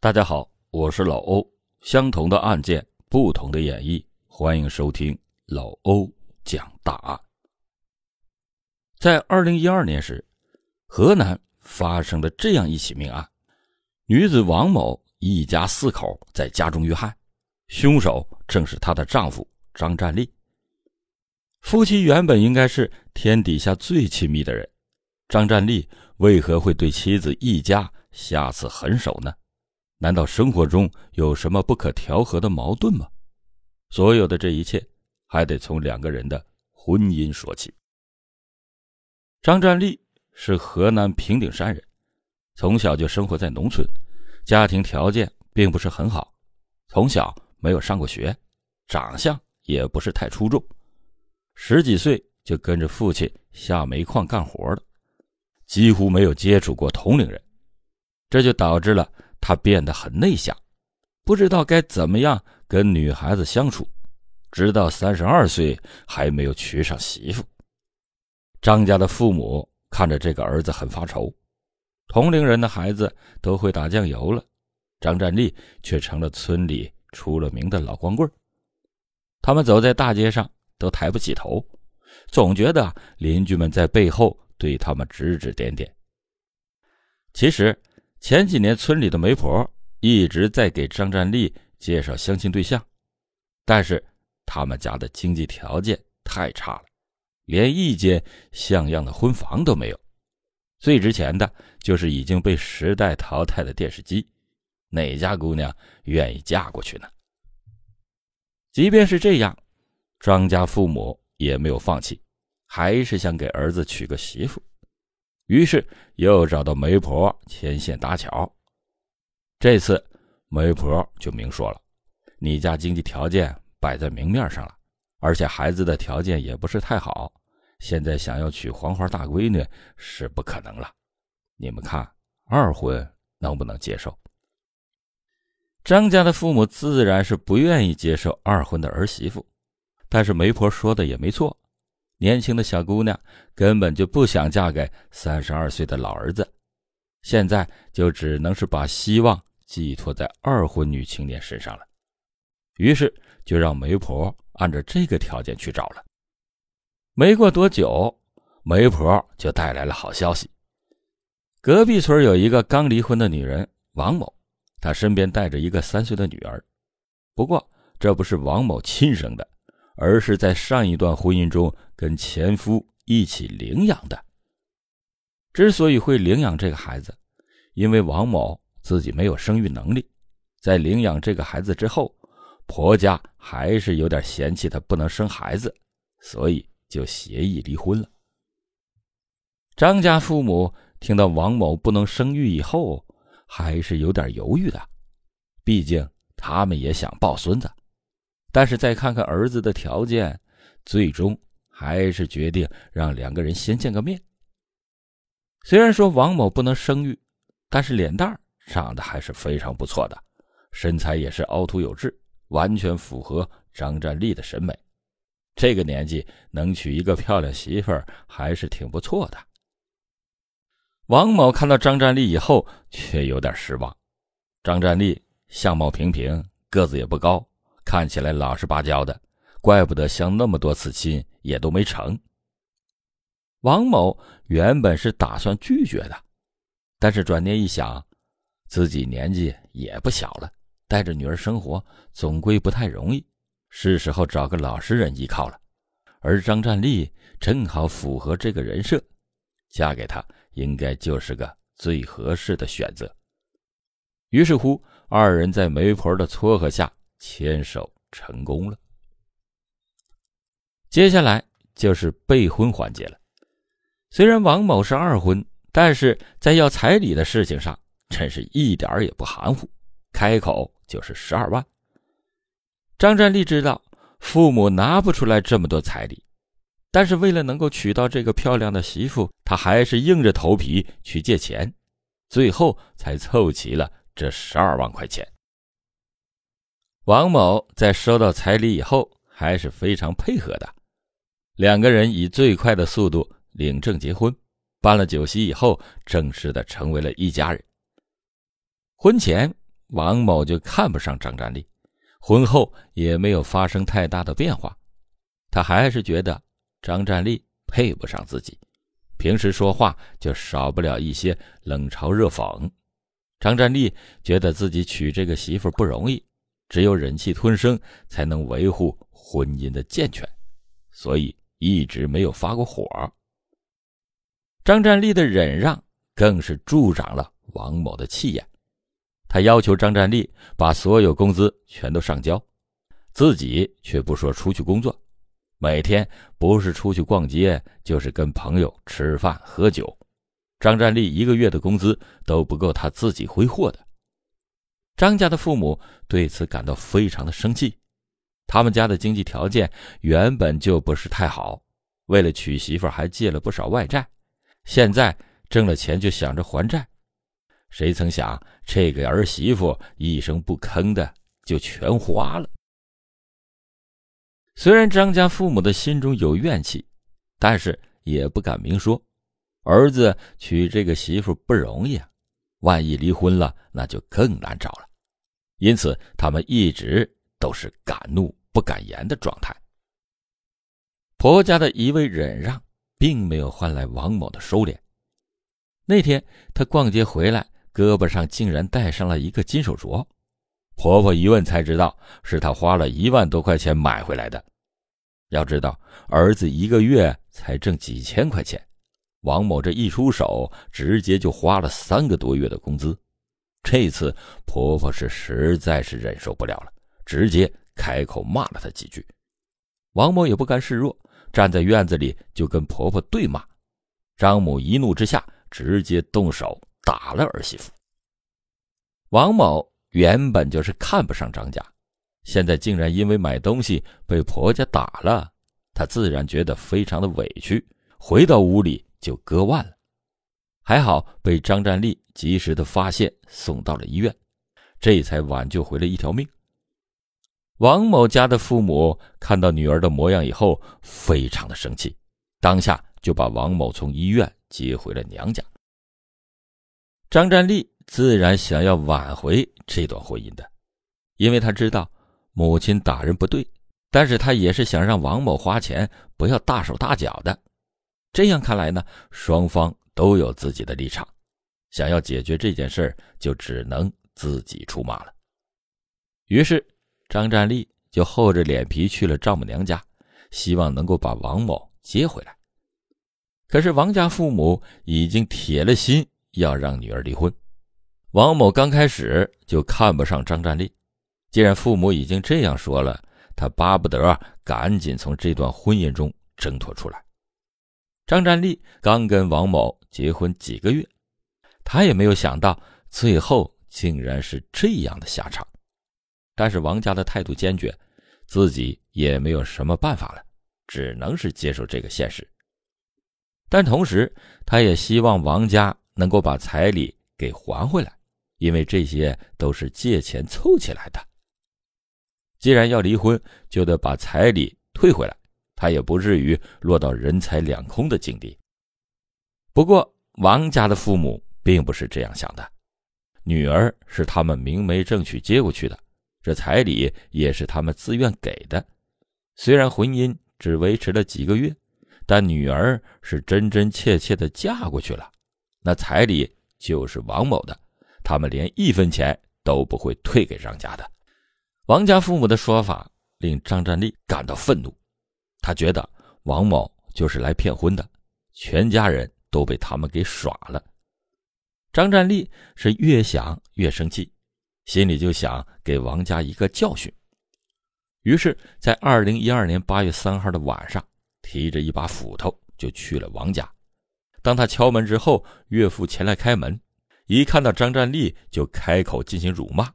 大家好，我是老欧。相同的案件，不同的演绎，欢迎收听老欧讲大案。在二零一二年时，河南发生了这样一起命案：女子王某一家四口在家中遇害，凶手正是她的丈夫张占利。夫妻原本应该是天底下最亲密的人，张占利为何会对妻子一家下此狠手呢？难道生活中有什么不可调和的矛盾吗？所有的这一切，还得从两个人的婚姻说起。张占利是河南平顶山人，从小就生活在农村，家庭条件并不是很好，从小没有上过学，长相也不是太出众，十几岁就跟着父亲下煤矿干活了，几乎没有接触过同龄人，这就导致了。他变得很内向，不知道该怎么样跟女孩子相处，直到三十二岁还没有娶上媳妇。张家的父母看着这个儿子很发愁，同龄人的孩子都会打酱油了，张占利却成了村里出了名的老光棍他们走在大街上都抬不起头，总觉得邻居们在背后对他们指指点点。其实。前几年，村里的媒婆一直在给张占利介绍相亲对象，但是他们家的经济条件太差了，连一间像样的婚房都没有。最值钱的就是已经被时代淘汰的电视机，哪家姑娘愿意嫁过去呢？即便是这样，张家父母也没有放弃，还是想给儿子娶个媳妇。于是又找到媒婆牵线搭桥，这次媒婆就明说了：“你家经济条件摆在明面上了，而且孩子的条件也不是太好，现在想要娶黄花大闺女是不可能了。你们看二婚能不能接受？”张家的父母自然是不愿意接受二婚的儿媳妇，但是媒婆说的也没错。年轻的小姑娘根本就不想嫁给三十二岁的老儿子，现在就只能是把希望寄托在二婚女青年身上了。于是就让媒婆按照这个条件去找了。没过多久，媒婆就带来了好消息：隔壁村有一个刚离婚的女人王某，她身边带着一个三岁的女儿。不过这不是王某亲生的。而是在上一段婚姻中跟前夫一起领养的。之所以会领养这个孩子，因为王某自己没有生育能力，在领养这个孩子之后，婆家还是有点嫌弃她不能生孩子，所以就协议离婚了。张家父母听到王某不能生育以后，还是有点犹豫的，毕竟他们也想抱孙子。但是再看看儿子的条件，最终还是决定让两个人先见个面。虽然说王某不能生育，但是脸蛋长得还是非常不错的，身材也是凹凸有致，完全符合张占利的审美。这个年纪能娶一个漂亮媳妇儿还是挺不错的。王某看到张占利以后，却有点失望。张占利相貌平平，个子也不高。看起来老实巴交的，怪不得相那么多次亲也都没成。王某原本是打算拒绝的，但是转念一想，自己年纪也不小了，带着女儿生活总归不太容易，是时候找个老实人依靠了。而张占利正好符合这个人设，嫁给他应该就是个最合适的选择。于是乎，二人在媒婆的撮合下。牵手成功了，接下来就是备婚环节了。虽然王某是二婚，但是在要彩礼的事情上，真是一点也不含糊，开口就是十二万。张占利知道父母拿不出来这么多彩礼，但是为了能够娶到这个漂亮的媳妇，他还是硬着头皮去借钱，最后才凑齐了这十二万块钱。王某在收到彩礼以后，还是非常配合的。两个人以最快的速度领证结婚，办了酒席以后，正式的成为了一家人。婚前，王某就看不上张占丽，婚后也没有发生太大的变化。他还是觉得张占丽配不上自己，平时说话就少不了一些冷嘲热讽。张占丽觉得自己娶这个媳妇不容易，只有忍气吞声才能维护婚姻的健全，所以一直没有发过火。张占丽的忍让更是助长了王某的气焰。他要求张占丽把所有工资全都上交，自己却不说出去工作，每天不是出去逛街，就是跟朋友吃饭喝酒。张占丽一个月的工资都不够他自己挥霍的。张家的父母对此感到非常的生气，他们家的经济条件原本就不是太好，为了娶媳妇还借了不少外债，现在挣了钱就想着还债。谁曾想，这个儿媳妇一声不吭的就全花了。虽然张家父母的心中有怨气，但是也不敢明说。儿子娶这个媳妇不容易啊，万一离婚了，那就更难找了。因此，他们一直都是敢怒不敢言的状态。婆家的一味忍让，并没有换来王某的收敛。那天，他逛街回来。胳膊上竟然戴上了一个金手镯，婆婆一问才知道是她花了一万多块钱买回来的。要知道，儿子一个月才挣几千块钱，王某这一出手，直接就花了三个多月的工资。这次婆婆是实在是忍受不了了，直接开口骂了她几句。王某也不甘示弱，站在院子里就跟婆婆对骂。张母一怒之下，直接动手。打了儿媳妇。王某原本就是看不上张家，现在竟然因为买东西被婆家打了，他自然觉得非常的委屈，回到屋里就割腕了。还好被张占丽及时的发现，送到了医院，这才挽救回了一条命。王某家的父母看到女儿的模样以后，非常的生气，当下就把王某从医院接回了娘家。张占丽自然想要挽回这段婚姻的，因为他知道母亲打人不对，但是他也是想让王某花钱不要大手大脚的。这样看来呢，双方都有自己的立场，想要解决这件事就只能自己出马了。于是，张占利就厚着脸皮去了丈母娘家，希望能够把王某接回来。可是王家父母已经铁了心。要让女儿离婚，王某刚开始就看不上张占利。既然父母已经这样说了，他巴不得赶紧从这段婚姻中挣脱出来。张占丽刚跟王某结婚几个月，他也没有想到最后竟然是这样的下场。但是王家的态度坚决，自己也没有什么办法了，只能是接受这个现实。但同时，他也希望王家。能够把彩礼给还回来，因为这些都是借钱凑起来的。既然要离婚，就得把彩礼退回来，他也不至于落到人财两空的境地。不过，王家的父母并不是这样想的，女儿是他们明媒正娶接过去的，这彩礼也是他们自愿给的。虽然婚姻只维持了几个月，但女儿是真真切切的嫁过去了。那彩礼就是王某的，他们连一分钱都不会退给张家的。王家父母的说法令张占丽感到愤怒，他觉得王某就是来骗婚的，全家人都被他们给耍了。张占丽是越想越生气，心里就想给王家一个教训。于是，在二零一二年八月三号的晚上，提着一把斧头就去了王家。当他敲门之后，岳父前来开门，一看到张占丽就开口进行辱骂，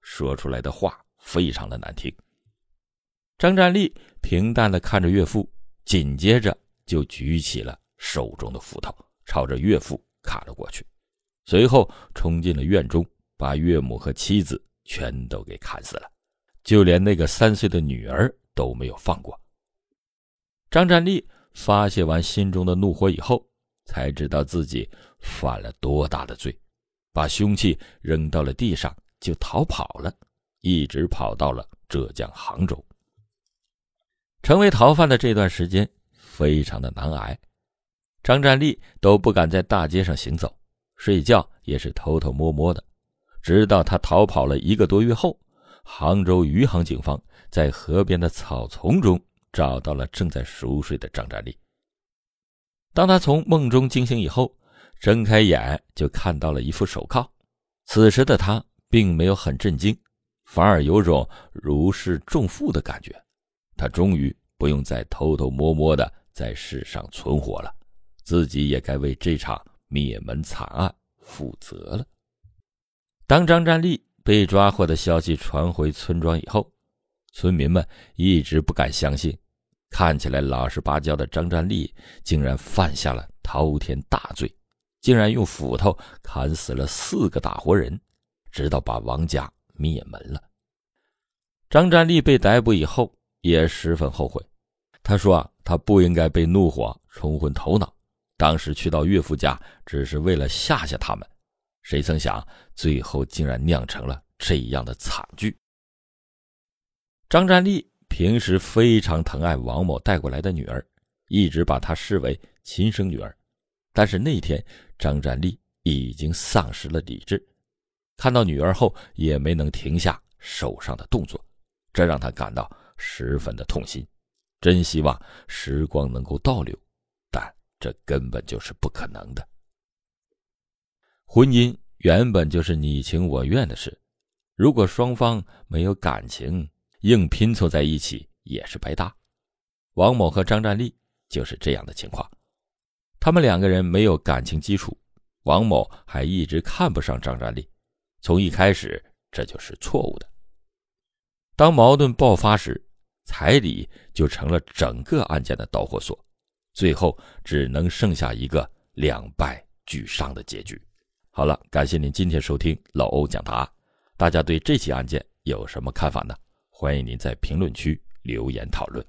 说出来的话非常的难听。张占利平淡的看着岳父，紧接着就举起了手中的斧头，朝着岳父砍了过去，随后冲进了院中，把岳母和妻子全都给砍死了，就连那个三岁的女儿都没有放过。张占利发泄完心中的怒火以后。才知道自己犯了多大的罪，把凶器扔到了地上，就逃跑了，一直跑到了浙江杭州。成为逃犯的这段时间非常的难挨，张占利都不敢在大街上行走，睡觉也是偷偷摸摸的。直到他逃跑了一个多月后，杭州余杭警方在河边的草丛中找到了正在熟睡的张占利。当他从梦中惊醒以后，睁开眼就看到了一副手铐。此时的他并没有很震惊，反而有种如释重负的感觉。他终于不用再偷偷摸摸的在世上存活了，自己也该为这场灭门惨案负责了。当张占利被抓获的消息传回村庄以后，村民们一直不敢相信，看起来老实巴交的张占利竟然犯下了滔天大罪，竟然用斧头砍死了四个大活人，直到把王家灭门了。张占利被逮捕以后。也十分后悔，他说啊，他不应该被怒火冲昏头脑，当时去到岳父家只是为了吓吓他们，谁曾想最后竟然酿成了这样的惨剧。张占利平时非常疼爱王某带过来的女儿，一直把她视为亲生女儿，但是那天张占利已经丧失了理智，看到女儿后也没能停下手上的动作，这让他感到。十分的痛心，真希望时光能够倒流，但这根本就是不可能的。婚姻原本就是你情我愿的事，如果双方没有感情，硬拼凑在一起也是白搭。王某和张占利就是这样的情况，他们两个人没有感情基础，王某还一直看不上张占利，从一开始这就是错误的。当矛盾爆发时，彩礼就成了整个案件的导火索，最后只能剩下一个两败俱伤的结局。好了，感谢您今天收听老欧讲答案。大家对这起案件有什么看法呢？欢迎您在评论区留言讨论。